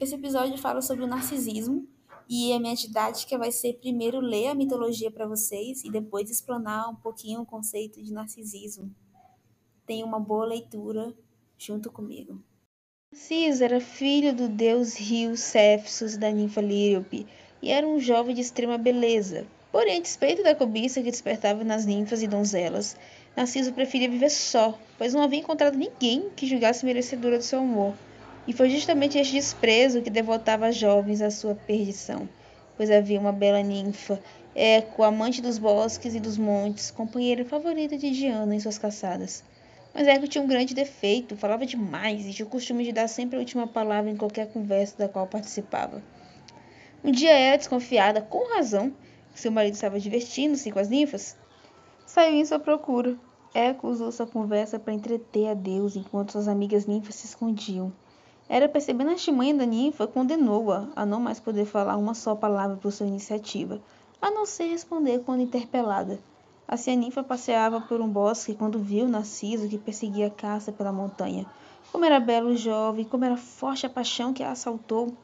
Esse episódio fala sobre o narcisismo e a minha didática vai ser primeiro ler a mitologia para vocês e depois explanar um pouquinho o conceito de narcisismo. Tenha uma boa leitura junto comigo. Narciso era filho do deus rio Céfesos da ninfa Líope e era um jovem de extrema beleza. Porém, a despeito da cobiça que despertava nas ninfas e donzelas, Narciso preferia viver só, pois não havia encontrado ninguém que julgasse merecedora do seu amor. E foi justamente este desprezo que devotava jovens à sua perdição, pois havia uma bela ninfa, Eco, amante dos bosques e dos montes, companheira favorita de Diana em suas caçadas. Mas Eco tinha um grande defeito, falava demais e tinha o costume de dar sempre a última palavra em qualquer conversa da qual participava. Um dia ela, desconfiada, com razão, que seu marido estava divertindo-se com as ninfas, saiu em sua procura. Eco usou sua conversa para entreter a Deus enquanto suas amigas ninfas se escondiam. Era percebendo a artimanha da ninfa, condenou-a a não mais poder falar uma só palavra por sua iniciativa, a não ser responder quando interpelada. Assim a ninfa passeava por um bosque quando viu Narciso que perseguia a caça pela montanha. Como era belo jovem, como era forte a paixão que a assaltou.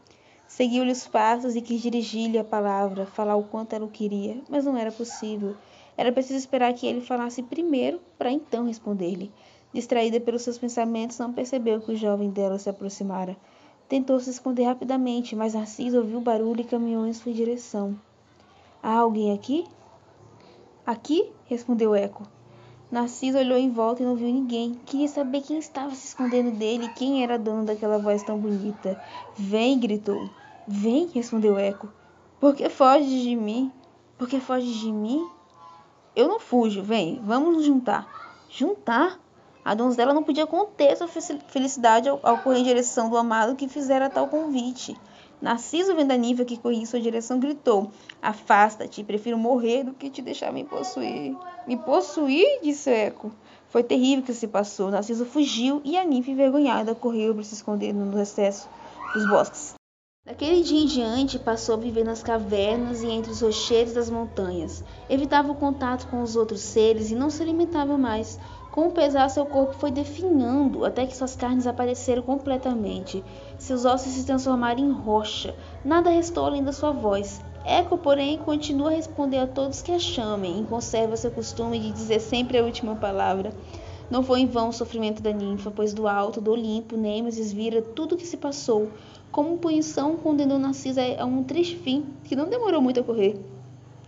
Seguiu-lhe os passos e quis dirigir-lhe a palavra, falar o quanto ela o queria, mas não era possível. Era preciso esperar que ele falasse primeiro para então responder-lhe. Distraída pelos seus pensamentos, não percebeu que o jovem dela se aproximara. Tentou se esconder rapidamente, mas Narciso ouviu o barulho e caminhou em sua direção. Há alguém aqui? Aqui? respondeu Eco. Narciso olhou em volta e não viu ninguém. Queria saber quem estava se escondendo dele e quem era dono daquela voz tão bonita. Vem, gritou. Vem, respondeu Eco. Por que foges de mim? Por que foges de mim? Eu não fujo, vem, vamos nos juntar. Juntar? A donzela não podia conter sua felicidade ao, correr em direção do amado que fizera tal convite. Narciso, vendo a Nível que corria em sua direção, gritou: Afasta-te, prefiro morrer do que te deixar me possuir. Me possuir? disse Eco. Foi terrível o que se passou. Narciso fugiu e a ninfa, envergonhada, correu para se esconder no recesso dos bosques. Daquele dia em diante, passou a viver nas cavernas e entre os rochedos das montanhas. Evitava o contato com os outros seres e não se alimentava mais. Com o pesar, seu corpo foi definhando até que suas carnes apareceram completamente. Seus ossos se transformaram em rocha. Nada restou além da sua voz. Eco, porém, continua a responder a todos que a chamem e conserva seu costume de dizer sempre a última palavra. Não foi em vão o sofrimento da ninfa, pois do alto do Olimpo Nêmesis vira tudo o que se passou. Como punição, condenou Narcisa a um triste fim, que não demorou muito a correr.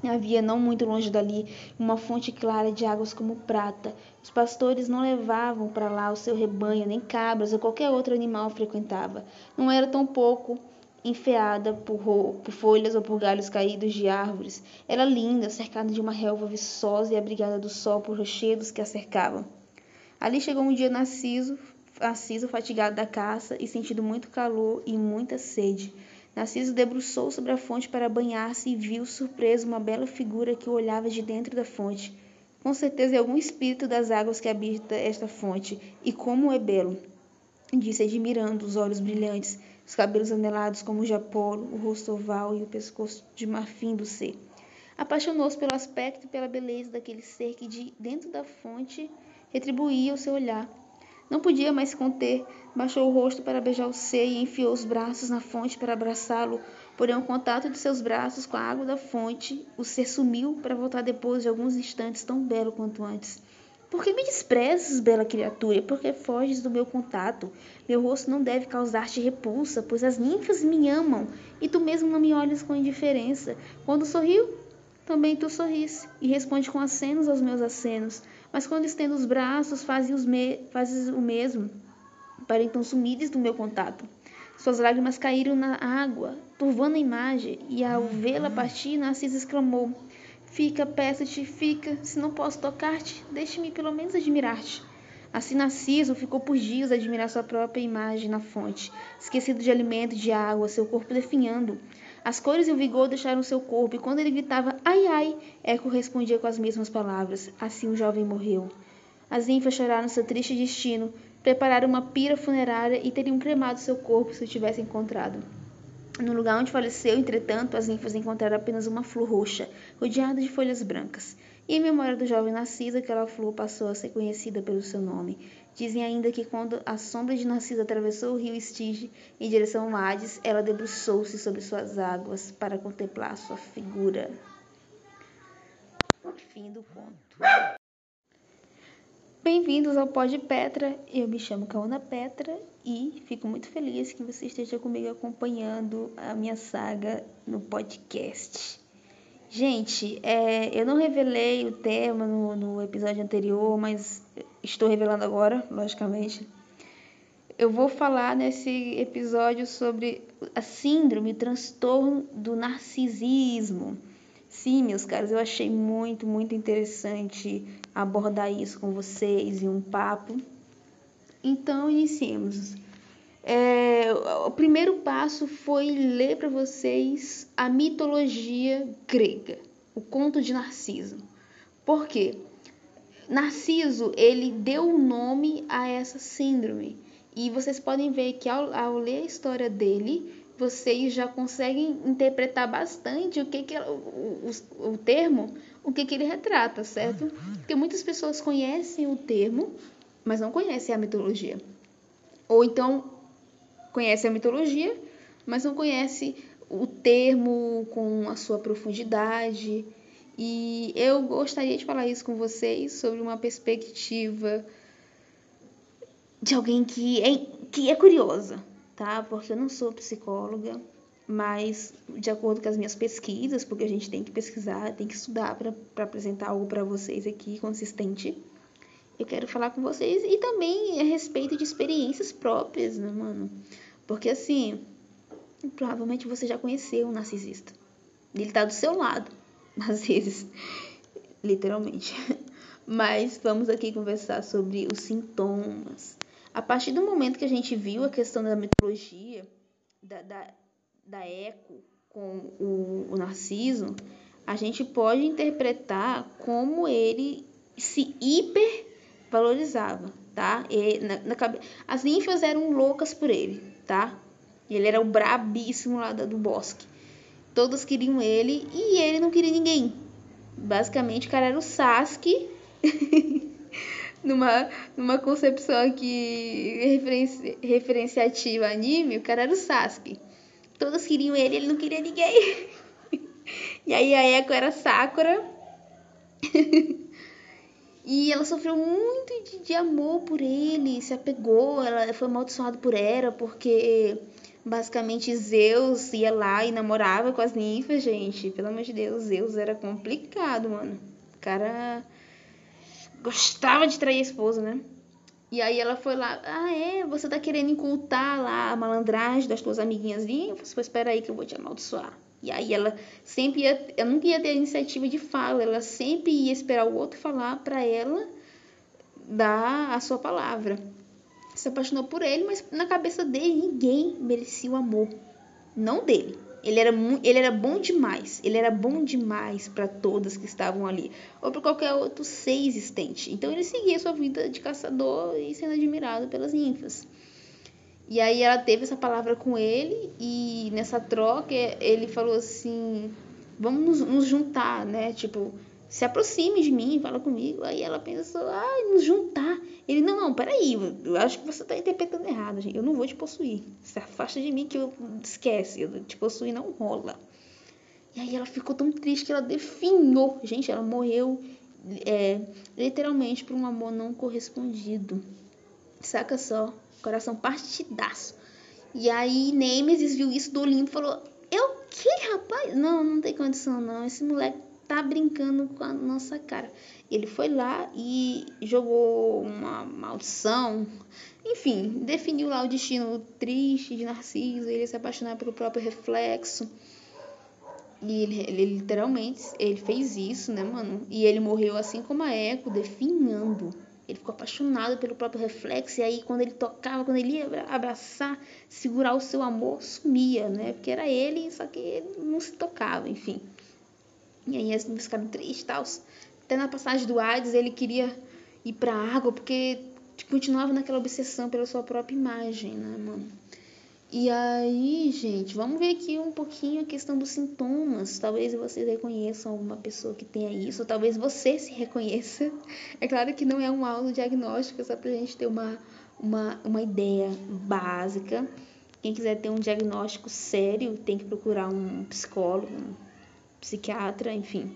Havia não muito longe dali uma fonte clara de águas como prata. Os pastores não levavam para lá o seu rebanho, nem cabras ou qualquer outro animal frequentava. Não era tão pouco enfeada por, por, folhas ou por galhos caídos de árvores. Era linda, cercada de uma relva viçosa e abrigada do sol por rochedos que a cercavam. Ali chegou um dia Narciso, Narciso fatigado da caça e sentindo muito calor e muita sede. Narciso debruçou sobre a fonte para banhar-se e viu surpreso uma bela figura que o olhava de dentro da fonte. Com certeza é algum espírito das águas que habita esta fonte, e como é belo! Disse admirando os olhos brilhantes, os cabelos anelados como o de Apolo, o rosto oval e o pescoço de marfim do ser. Apaixonou-se pelo aspecto e pela beleza daquele ser que de dentro da fonte retribuía o seu olhar. Não podia mais se conter, baixou o rosto para beijar o seio e enfiou os braços na fonte para abraçá-lo. Porém, o contato de seus braços com a água da fonte, o ser sumiu para voltar depois de alguns instantes tão belo quanto antes. Por que me desprezas, bela criatura? Por que foges do meu contato? Meu rosto não deve causar-te repulsa, pois as ninfas me amam, e tu mesmo não me olhas com indiferença. Quando sorriu, também tu sorris, e responde com acenos aos meus acenos. Mas quando estendo os braços, fazes, me fazes o mesmo, para então sumires do meu contato. Suas lágrimas caíram na água, turvando a imagem, e ao vê-la partir, Narciso exclamou: Fica, peço-te, fica, se não posso tocar-te, deixe-me pelo menos admirar-te. Assim Narciso ficou por dias a admirar sua própria imagem na fonte, esquecido de alimento e de água, seu corpo definhando. As cores e o vigor deixaram seu corpo, e quando ele gritava ai ai, Eco respondia com as mesmas palavras. Assim o jovem morreu. As ninfas choraram seu triste destino, prepararam uma pira funerária e teriam cremado seu corpo se o tivessem encontrado. No lugar onde faleceu, entretanto, as ninfas encontraram apenas uma flor roxa, rodeada de folhas brancas. E em memória do jovem Narciso, aquela flor passou a ser conhecida pelo seu nome. Dizem ainda que quando a sombra de Narciso atravessou o rio Estige em direção ao Hades, ela debruçou-se sobre suas águas para contemplar sua figura. Fim do conto. Bem-vindos ao Pod Petra. Eu me chamo Kauna Petra e fico muito feliz que você esteja comigo acompanhando a minha saga no podcast. Gente, é, eu não revelei o tema no, no episódio anterior, mas estou revelando agora, logicamente. Eu vou falar nesse episódio sobre a síndrome, o transtorno do narcisismo. Sim, meus caros, eu achei muito, muito interessante abordar isso com vocês em um papo. Então, iniciemos. É, o primeiro passo foi ler para vocês a mitologia grega, o conto de Narciso. Por quê? Narciso, ele deu o nome a essa síndrome. E vocês podem ver que ao, ao, ler a história dele, vocês já conseguem interpretar bastante o que, que o, o, o termo, o que, que ele retrata, certo? Porque muitas pessoas conhecem o termo, mas não conhecem a mitologia. Ou então conhecem a mitologia, mas não conhecem o termo com a sua profundidade e eu gostaria de falar isso com vocês sobre uma perspectiva de alguém que é, que é curiosa, tá? Porque eu não sou psicóloga, mas de acordo com as minhas pesquisas, porque a gente tem que pesquisar, tem que estudar para apresentar algo para vocês aqui consistente. Eu quero falar com vocês e também a respeito de experiências próprias, né, mano? Porque assim, provavelmente você já conheceu um narcisista. Ele tá do seu lado às vezes, literalmente. Mas vamos aqui conversar sobre os sintomas. A partir do momento que a gente viu a questão da mitologia, da, da, da eco com o, o Narciso, a gente pode interpretar como ele se hipervalorizava, tá? E, na, na, as ninfas eram loucas por ele, tá? Ele era o brabíssimo lá do bosque. Todos queriam ele e ele não queria ninguém. Basicamente, o cara era o Sasuke. numa, numa concepção aqui referenci, referenciativa anime, o cara era o Sasuke. Todos queriam ele, ele não queria ninguém. e aí a Echo era Sakura. e ela sofreu muito de, de amor por ele, se apegou, ela foi amaldiçoada por Hera, porque Basicamente, Zeus ia lá e namorava com as ninfas, gente. Pelo amor de Deus, Zeus era complicado, mano. O cara gostava de trair a esposa, né? E aí ela foi lá, ah, é, você tá querendo incultar lá a malandragem das tuas amiguinhas ninfas? Pois espera aí que eu vou te amaldiçoar. E aí ela sempre ia, ela nunca ia ter a iniciativa de fala, ela sempre ia esperar o outro falar para ela dar a sua palavra se apaixonou por ele, mas na cabeça dele ninguém merecia o amor. Não dele. Ele era, ele era bom demais. Ele era bom demais para todas que estavam ali. Ou para qualquer outro ser existente. Então ele seguia sua vida de caçador e sendo admirado pelas ninfas. E aí ela teve essa palavra com ele. E nessa troca ele falou assim: Vamos nos, nos juntar, né? Tipo, se aproxime de mim, fala comigo. Aí ela pensou, ah, nos juntar. Ele, não, não, peraí, eu acho que você está interpretando errado, gente. Eu não vou te possuir. Se afasta de mim que eu esquece, eu te possuir não rola. E aí ela ficou tão triste que ela definhou. Gente, ela morreu é, literalmente por um amor não correspondido. Saca só, coração partidaço. E aí Nemesis viu isso do Olimpo e falou: Eu que, rapaz? Não, não tem condição não. Esse moleque tá brincando com a nossa cara. Ele foi lá e jogou uma maldição, enfim, definiu lá o destino triste de Narciso, ele se apaixonar pelo próprio reflexo. E ele, ele, literalmente, ele fez isso, né, mano? E ele morreu assim como a Eco, definhando. Ele ficou apaixonado pelo próprio reflexo, e aí quando ele tocava, quando ele ia abraçar, segurar o seu amor, sumia, né? Porque era ele, só que ele não se tocava, enfim. E aí eles ficaram tristes e tal. Até na passagem do Hades ele queria ir pra água porque continuava naquela obsessão pela sua própria imagem, né, mano? E aí, gente, vamos ver aqui um pouquinho a questão dos sintomas. Talvez vocês reconheçam alguma pessoa que tenha isso, talvez você se reconheça. É claro que não é um autodiagnóstico, é só pra gente ter uma, uma, uma ideia básica. Quem quiser ter um diagnóstico sério tem que procurar um psicólogo, um psiquiatra, enfim,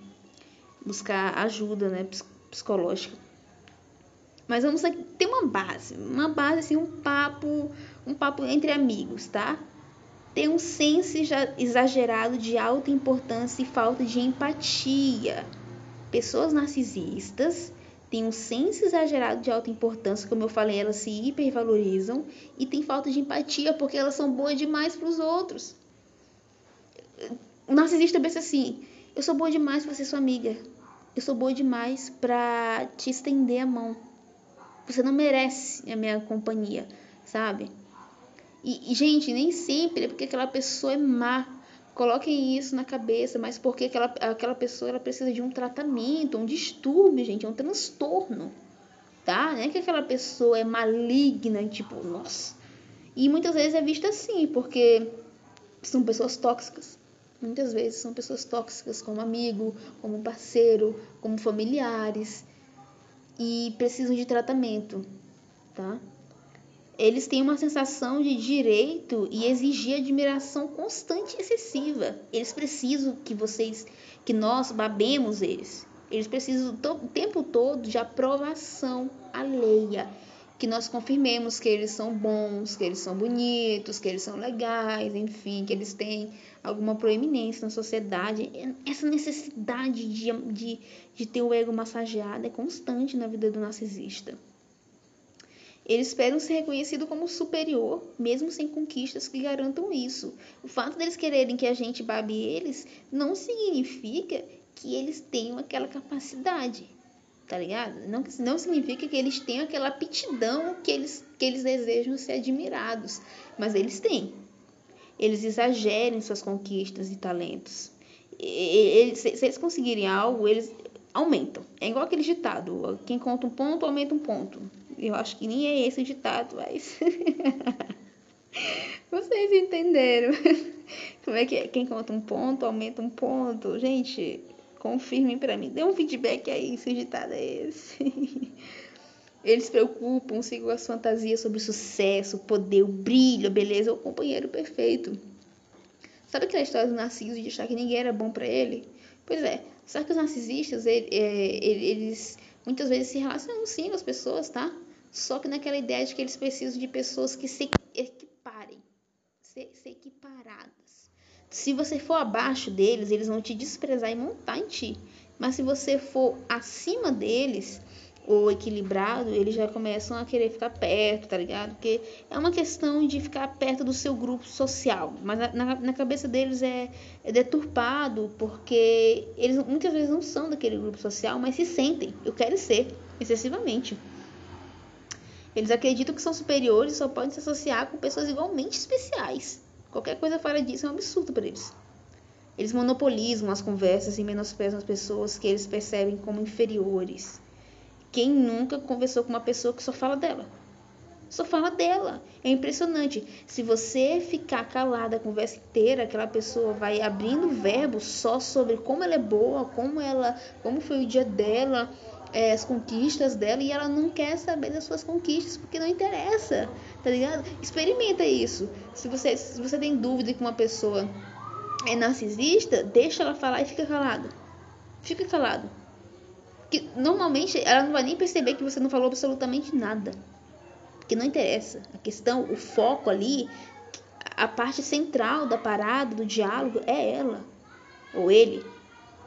buscar ajuda né, psicológica. Mas vamos ter uma base, uma base assim, um papo um papo entre amigos, tá? Tem um senso exagerado de alta importância e falta de empatia. Pessoas narcisistas têm um senso exagerado de alta importância, como eu falei, elas se hipervalorizam e têm falta de empatia porque elas são boas demais para os outros. O narcisista pensa assim: eu sou boa demais para ser sua amiga. Eu sou boa demais para te estender a mão. Você não merece a minha companhia, sabe? E, gente, nem sempre é porque aquela pessoa é má. Coloquem isso na cabeça, mas porque aquela, aquela pessoa ela precisa de um tratamento, um distúrbio, gente, é um transtorno, tá? Não é que aquela pessoa é maligna, tipo, nossa. E muitas vezes é vista assim, porque são pessoas tóxicas. Muitas vezes são pessoas tóxicas, como amigo, como parceiro, como familiares, e precisam de tratamento, tá? Eles têm uma sensação de direito e exigir admiração constante e excessiva. Eles precisam que vocês, que nós babemos eles. Eles precisam o tempo todo de aprovação alheia. Que nós confirmemos que eles são bons, que eles são bonitos, que eles são legais, enfim, que eles têm alguma proeminência na sociedade. Essa necessidade de, de, de ter o ego massageado é constante na vida do narcisista. Eles esperam ser reconhecidos como superior, mesmo sem conquistas que garantam isso. O fato deles quererem que a gente babe eles não significa que eles tenham aquela capacidade, tá ligado? Não, não significa que eles tenham aquela aptidão que eles, que eles desejam ser admirados, mas eles têm. Eles exagerem suas conquistas e talentos. Eles, se eles conseguirem algo, eles aumentam. É igual aquele ditado: quem conta um ponto, aumenta um ponto. Eu acho que nem é esse o ditado, mas. Vocês entenderam. Como é que é? Quem conta um ponto, aumenta um ponto. Gente, confirmem para mim. Dê um feedback aí se o ditado é esse. Eles preocupam-se com as fantasias sobre sucesso, poder, o brilho, a beleza, o companheiro perfeito. Sabe aquela história do Narciso de achar que ninguém era bom para ele? Pois é, sabe que os narcisistas, é, eles muitas vezes se relacionam sim com as pessoas, tá? Só que naquela ideia de que eles precisam de pessoas que se equiparem, ser, ser equiparadas. Se você for abaixo deles, eles vão te desprezar e montar em ti. Mas se você for acima deles, ou equilibrado, eles já começam a querer ficar perto, tá ligado? Porque é uma questão de ficar perto do seu grupo social, mas na, na cabeça deles é, é deturpado, porque eles muitas vezes não são daquele grupo social, mas se sentem, eu quero ser, excessivamente. Eles acreditam que são superiores e só podem se associar com pessoas igualmente especiais. Qualquer coisa fora disso é um absurdo para eles. Eles monopolizam as conversas e menosprezam as pessoas que eles percebem como inferiores. Quem nunca conversou com uma pessoa que só fala dela? Só fala dela. É impressionante. Se você ficar calada a conversa inteira, aquela pessoa vai abrindo verbo só sobre como ela é boa, como ela, como foi o dia dela, é, as conquistas dela e ela não quer saber das suas conquistas porque não interessa, tá ligado? Experimenta isso. Se você, se você tem dúvida que uma pessoa é narcisista, deixa ela falar e fica calado. Fica calado. Que normalmente ela não vai nem perceber que você não falou absolutamente nada. Porque não interessa. A questão, o foco ali, a parte central da parada, do diálogo, é ela. Ou ele.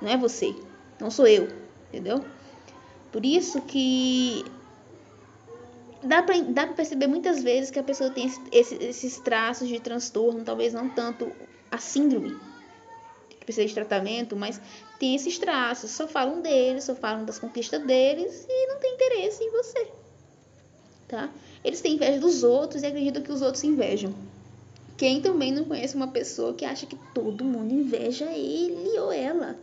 Não é você. Não sou eu. Entendeu? Por isso que dá para dá pra perceber muitas vezes que a pessoa tem esse, esses traços de transtorno, talvez não tanto a síndrome, que precisa de tratamento, mas tem esses traços. Só falam deles, só falam das conquistas deles e não tem interesse em você. Tá? Eles têm inveja dos outros e acreditam que os outros invejam. Quem também não conhece uma pessoa que acha que todo mundo inveja ele ou ela?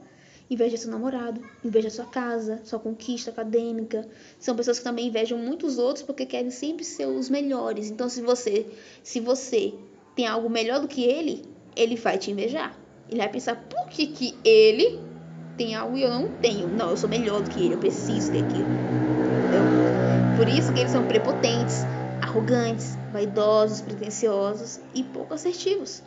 Inveja seu namorado, inveja sua casa, sua conquista acadêmica. São pessoas que também invejam muitos outros porque querem sempre ser os melhores. Então, se você, se você tem algo melhor do que ele, ele vai te invejar. Ele vai pensar, por que, que ele tem algo e eu não tenho? Não, eu sou melhor do que ele, eu preciso daquilo. Entendeu? Por isso que eles são prepotentes, arrogantes, vaidosos, pretensiosos e pouco assertivos.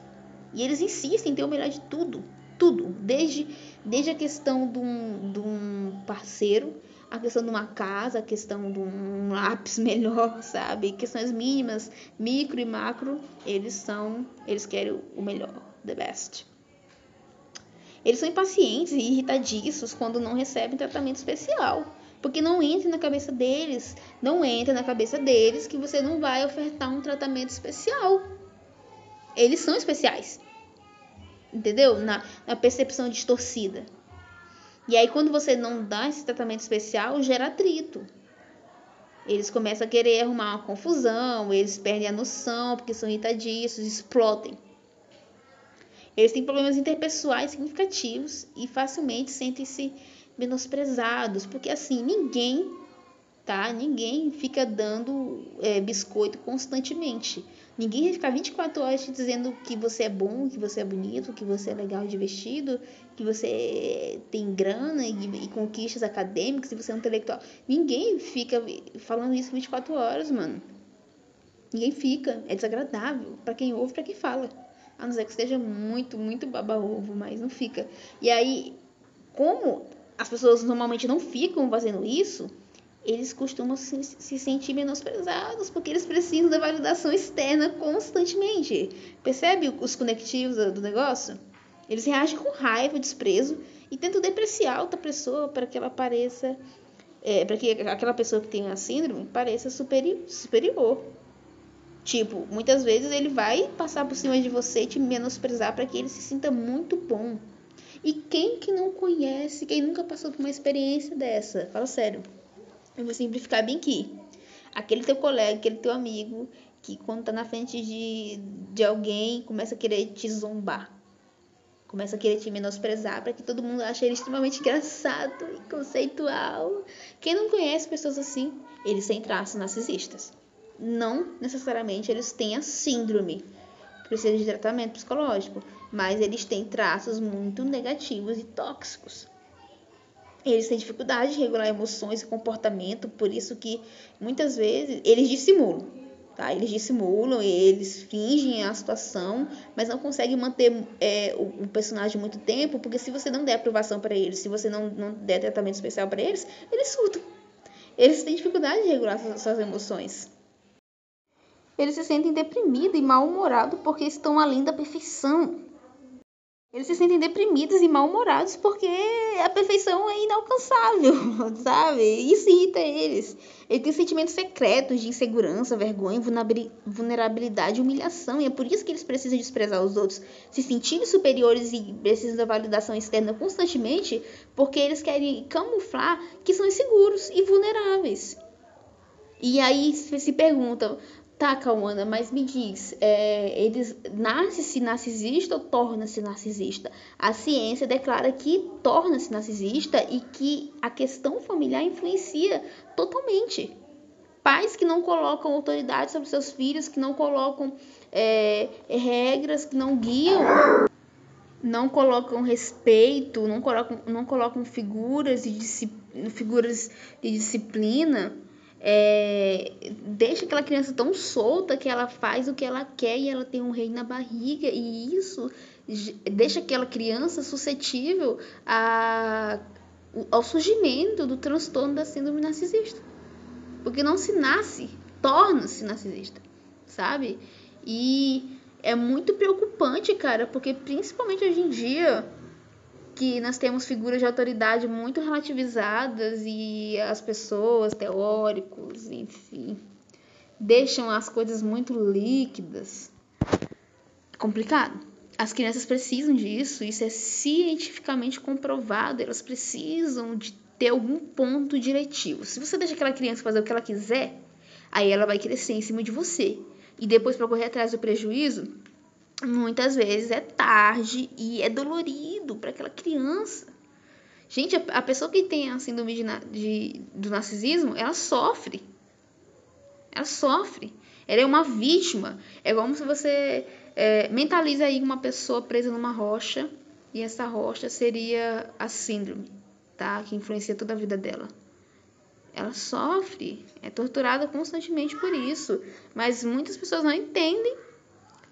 E eles insistem em ter o melhor de tudo. Tudo. Desde, desde a questão de um, de um parceiro, a questão de uma casa, a questão de um lápis melhor, sabe? Questões mínimas, micro e macro, eles são, eles querem o melhor, the best. Eles são impacientes e irritadiços quando não recebem tratamento especial. Porque não entra na cabeça deles, não entra na cabeça deles que você não vai ofertar um tratamento especial. Eles são especiais. Entendeu? Na, na percepção distorcida. E aí, quando você não dá esse tratamento especial, gera atrito. Eles começam a querer arrumar uma confusão, eles perdem a noção porque são irritadiços, explodem. Eles têm problemas interpessoais significativos e facilmente sentem-se menosprezados, porque assim, ninguém, tá? Ninguém fica dando é, biscoito constantemente. Ninguém vai ficar 24 horas te dizendo que você é bom, que você é bonito, que você é legal de vestido, que você tem grana e, e conquistas acadêmicas, e você é um intelectual. Ninguém fica falando isso 24 horas, mano. Ninguém fica. É desagradável para quem ouve, para quem fala. A não ser que esteja muito, muito baba-ovo, mas não fica. E aí, como as pessoas normalmente não ficam fazendo isso, eles costumam se, se, sentir menosprezados porque eles precisam da validação externa constantemente. Percebe os conectivos do negócio? Eles reagem com raiva, desprezo e tentam depreciar outra pessoa para que ela pareça, é, para que aquela pessoa que tem a síndrome pareça superior. superior. Tipo, muitas vezes ele vai passar por cima de você e te menosprezar para que ele se sinta muito bom. E quem que não conhece, quem nunca passou por uma experiência dessa? Fala sério. Eu vou simplificar bem aqui. Aquele teu colega, aquele teu amigo, que quando tá na frente de, de alguém, começa a querer te zombar. Começa a querer te menosprezar para que todo mundo ache ele extremamente engraçado e conceitual. Quem não conhece pessoas assim, eles têm traços narcisistas. Não necessariamente eles têm a síndrome, precisa de tratamento psicológico, mas eles têm traços muito negativos e tóxicos. Eles têm dificuldade de regular emoções e comportamento, por isso que muitas vezes eles dissimulam, tá? Eles dissimulam, eles fingem a situação, mas não conseguem manter é, o, o, personagem muito tempo, porque se você não der aprovação para eles, se você não, não der tratamento especial para eles, eles surtam. Eles têm dificuldade de regular suas, suas emoções. Eles se sentem deprimidos e mal-humorados porque estão além da perfeição. Eles se sentem deprimidos e mal-humorados porque a perfeição é inalcançável, sabe? Isso irrita eles. Eles têm sentimentos secretos de insegurança, vergonha, vulnerabilidade humilhação. E é por isso que eles precisam desprezar os outros, se sentirem superiores e precisam da validação externa constantemente, porque eles querem camuflar que são inseguros e vulneráveis. E aí se perguntam, Tá, Cauana, mas me diz, é, eles nasce-se narcisista ou torna-se narcisista? A ciência declara que torna-se narcisista e que a questão familiar influencia totalmente. Pais que não colocam autoridade sobre seus filhos, que não colocam é, regras, que não guiam, não colocam respeito, não colocam, não colocam figuras de, figuras de disciplina é, deixa aquela criança tão solta que ela faz o que ela quer e ela tem um rei na barriga e isso deixa aquela criança suscetível a, ao surgimento do transtorno da síndrome narcisista. Porque não se nasce, torna-se narcisista, sabe? E é muito preocupante, cara, porque principalmente hoje em dia que nós temos figuras de autoridade muito relativizadas e as pessoas, teóricos, enfim, deixam as coisas muito líquidas. É complicado. As crianças precisam disso, isso é cientificamente comprovado, elas precisam de ter algum ponto diretivo. Se você deixa aquela criança fazer o que ela quiser, aí ela vai crescer em cima de você. E depois, para correr atrás do prejuízo, muitas vezes é tarde e é dolorido para aquela criança. Gente, a, pessoa que tem a síndrome de, de, do narcisismo, ela sofre. Ela sofre. Ela é uma vítima. É como se você É, mentalize aí uma pessoa presa numa rocha e essa rocha seria a síndrome, tá? Que influencia toda a vida dela. Ela sofre, é torturada constantemente por isso, mas muitas pessoas não entendem,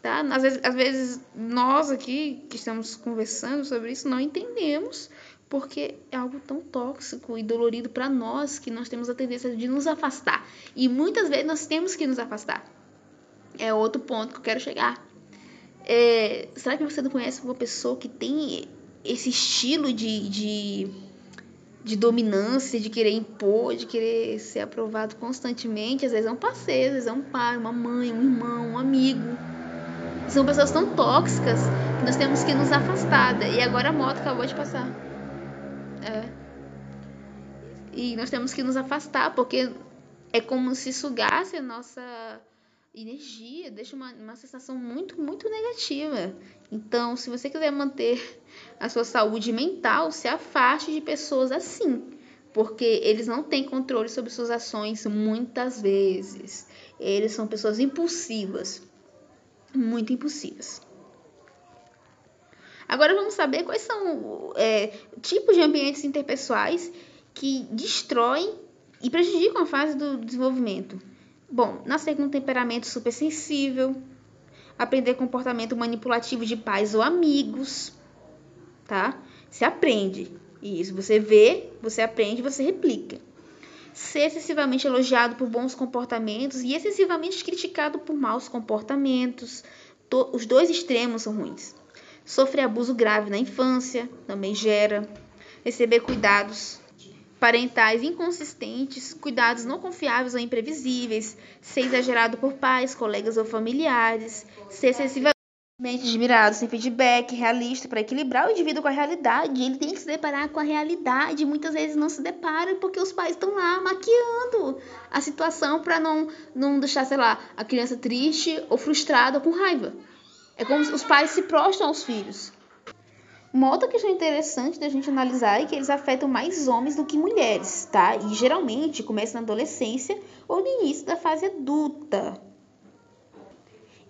tá? Às vezes, às vezes nós aqui que estamos conversando sobre isso não entendemos porque é algo tão tóxico e dolorido para nós que nós temos a tendência de nos afastar. E muitas vezes nós temos que nos afastar. É outro ponto que eu quero chegar. É, será que você não conhece uma pessoa que tem esse estilo de, de, de dominância, de querer impor, de querer ser aprovado constantemente? Às vezes é um parceiro, às vezes é um pai, uma mãe, um irmão, um amigo. São pessoas tão tóxicas que nós temos que nos afastar. E agora a moto acabou de passar. É. E nós temos que nos afastar, porque é como se sugasse a nossa energia, deixa uma, uma sensação muito, muito negativa. Então, se você quiser manter a sua saúde mental, se afaste de pessoas assim, porque eles não têm controle sobre suas ações muitas vezes. Eles são pessoas impulsivas, muito impulsivas. Agora vamos saber quais são é, tipos de ambientes interpessoais que destroem e prejudicam a fase do desenvolvimento. Bom, nascer com um temperamento supersensível, aprender comportamento manipulativo de pais ou amigos, tá? Se aprende. Isso, você vê, você aprende, você replica. Ser excessivamente elogiado por bons comportamentos e excessivamente criticado por maus comportamentos. Os dois extremos são ruins. Sofrer abuso grave na infância também gera. Receber cuidados parentais inconsistentes, cuidados não confiáveis ou imprevisíveis, ser exagerado por pais, colegas ou familiares, ser excessivamente admirado, sem feedback realista para equilibrar o indivíduo com a realidade. Ele tem que se deparar com a realidade. Muitas vezes não se depara porque os pais estão lá maquiando a situação para não, não deixar, sei lá, a criança triste ou frustrada ou com raiva. É como os pais se prostram aos filhos. Uma outra questão interessante da gente analisar é que eles afetam mais homens do que mulheres, tá? E geralmente começa na adolescência ou no início da fase adulta.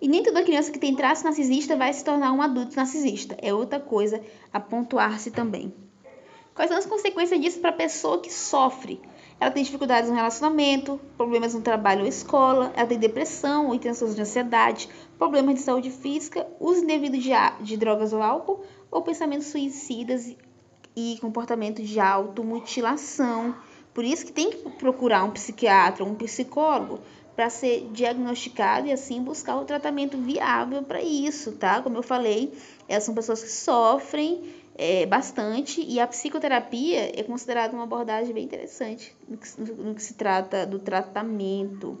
E nem toda criança que tem traço narcisista vai se tornar um adulto narcisista. É outra coisa a pontuar-se também. Quais são as consequências disso para a pessoa que sofre? Ela tem dificuldades no relacionamento, problemas no trabalho ou escola, ela tem depressão ou intenções de ansiedade, problemas de saúde física, uso indevido de, de drogas ou álcool, ou pensamentos suicidas e comportamento de automutilação. Por isso que tem que procurar um psiquiatra, um psicólogo, para ser diagnosticado e assim buscar o tratamento viável para isso, tá? Como eu falei, elas são pessoas que sofrem é, bastante e a psicoterapia é considerada uma abordagem bem interessante no que, no que se trata do tratamento.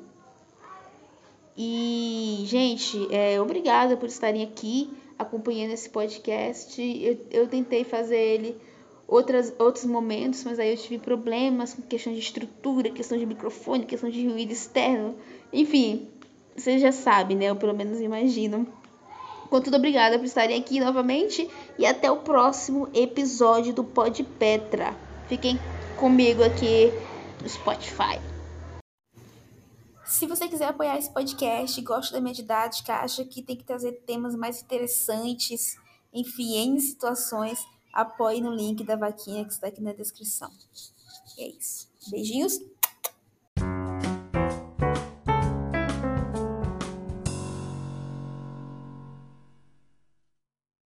E, gente, é, obrigada por estarem aqui acompanhando esse podcast. Eu, eu tentei fazer ele outras, outros momentos, mas aí eu tive problemas com questão de estrutura, questão de microfone, questão de ruído externo. Enfim, vocês já sabem, né? Eu pelo menos imagino. Contudo, obrigada por estarem aqui novamente e até o próximo episódio do Pod Petra. Fiquem comigo aqui no Spotify. Se você quiser apoiar esse podcast, gosta da minha didática, acha que tem que trazer temas mais interessantes, enfim, em situações, apoie no link da vaquinha que está aqui na descrição. É isso. Beijinhos.